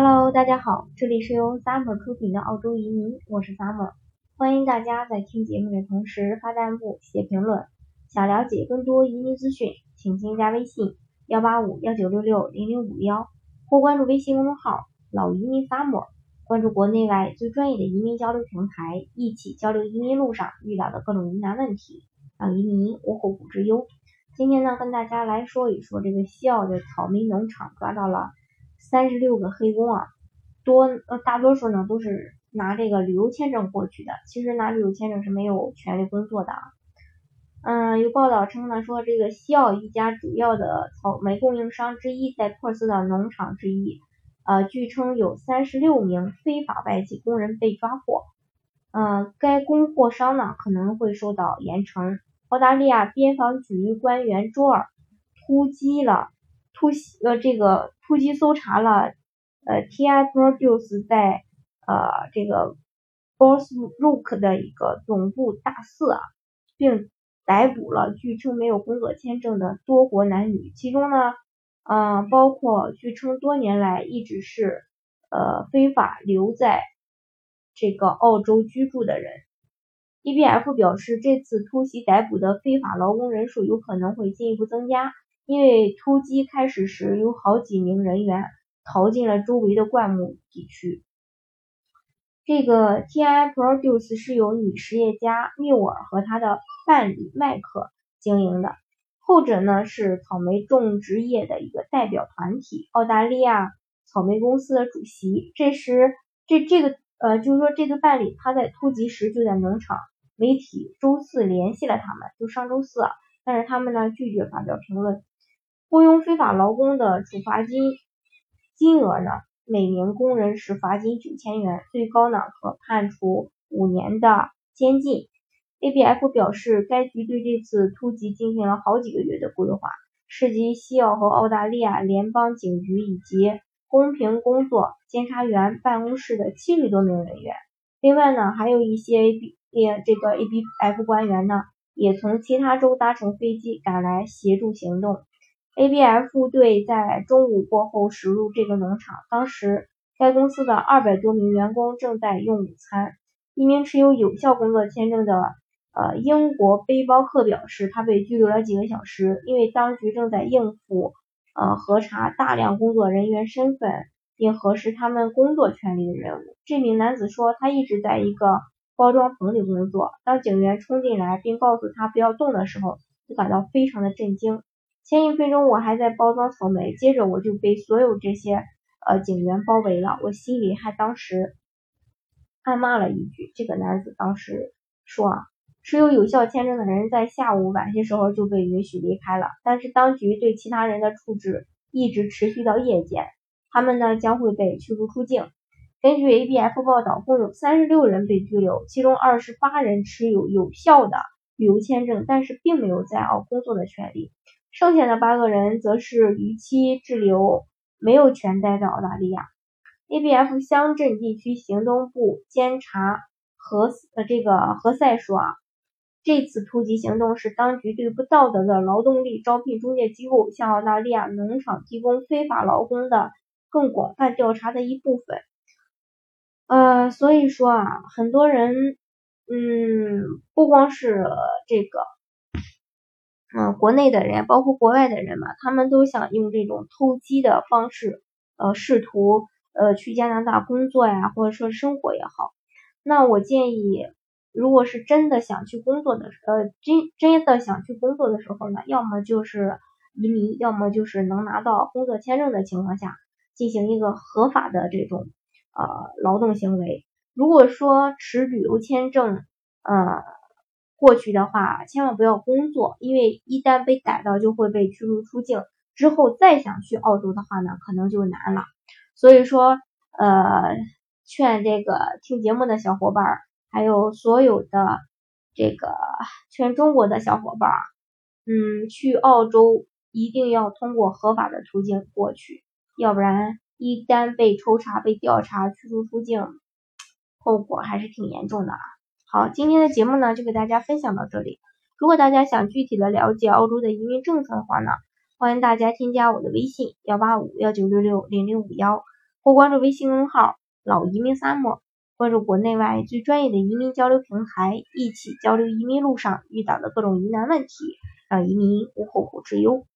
Hello，大家好，这里是由 Summer 出品的澳洲移民，我是 Summer，欢迎大家在听节目的同时发弹幕、写评论。想了解更多移民资讯，请添加微信幺八五幺九六六零零五幺，或关注微信公众号老移民 Summer，关注国内外最专业的移民交流平台，一起交流移民路上遇到的各种疑难问题，让移民无后顾之忧。今天呢，跟大家来说一说这个西澳的草莓农场抓到了三十六个黑工啊，多呃大多数呢都是拿这个旅游签证过去的，其实拿旅游签证是没有权利工作的啊。嗯，有报道称呢，说这个西澳一家主要的草莓供应商之一，在珀斯的农场之一，呃，据称有三十六名非法外籍工人被抓获，嗯，该供货商呢可能会受到严惩。澳大利亚边防局官员周二突击了突袭呃这个突击搜查了呃 TI Produce 在呃这个 Bosbrook 的一个总部大肆啊，并逮捕了据称没有工作签证的多国男女，其中呢嗯包括据称多年来一直是呃非法留在这个澳洲居住的人。EBF 表示，这次突袭逮捕的非法劳工人数有可能会进一步增加，因为突击开始时有好几名人员逃进了周围的灌木地区。这个 TI Produce 是由女实业家缪尔和他的伴侣麦克经营的，后者呢是草莓种植业的一个代表团体——澳大利亚草莓公司的主席。这时，这这个。呃，就是说这个伴侣他在突击时就在农场，媒体周四联系了他们，就上周四，但是他们呢拒绝发表评论。雇佣非法劳工的处罚金金额呢，每名工人是罚金九千元，最高呢可判处五年的监禁。ABF 表示，该局对这次突击进行了好几个月的规划，涉及西澳和澳大利亚联邦警局以及。公平工作监察员办公室的七十多名人员，另外呢，还有一些 A B 这个 A B F 官员呢，也从其他州搭乘飞机赶来协助行动。A B F 队在中午过后驶入这个农场，当时该公司的二百多名员工正在用午餐。一名持有有效工作签证的呃英国背包客表示，他被拘留了几个小时，因为当局正在应付。呃，核查大量工作人员身份，并核实他们工作权利的任务。这名男子说，他一直在一个包装棚里工作。当警员冲进来并告诉他不要动的时候，就感到非常的震惊。前一分钟我还在包装草莓，接着我就被所有这些呃警员包围了。我心里还当时暗骂了一句。这个男子当时说啊。持有有效签证的人在下午晚些时候就被允许离开了，但是当局对其他人的处置一直持续到夜间，他们呢将会被驱逐出境。根据 ABF 报道，共有三十六人被拘留，其中二十八人持有有效的旅游签证，但是并没有在澳工作的权利，剩下的八个人则是逾期滞留，没有权待在澳大利亚。ABF 乡镇地区行动部监察何呃这个何塞说啊。这次突击行动是当局对不道德的劳动力招聘中介机构向澳大利亚农场提供非法劳工的更广泛调查的一部分。呃，所以说啊，很多人，嗯，不光是这个，嗯，国内的人，包括国外的人嘛，他们都想用这种偷鸡的方式，呃，试图呃去加拿大工作呀，或者说生活也好。那我建议。如果是真的想去工作的，呃，真真的想去工作的时候呢，要么就是移民，要么就是能拿到工作签证的情况下，进行一个合法的这种呃劳动行为。如果说持旅游签证呃过去的话，千万不要工作，因为一旦被逮到就会被驱逐出境，之后再想去澳洲的话呢，可能就难了。所以说，呃，劝这个听节目的小伙伴。还有所有的这个全中国的小伙伴，嗯，去澳洲一定要通过合法的途径过去，要不然一旦被抽查、被调查、驱逐出境，后果还是挺严重的啊。好，今天的节目呢就给大家分享到这里。如果大家想具体的了解澳洲的移民政策的话呢，欢迎大家添加我的微信幺八五幺九六六零零五幺。或关注微信公号“老移民 Sam，关注国内外最专业的移民交流平台，一起交流移民路上遇到的各种疑难问题，让移民无后顾之忧。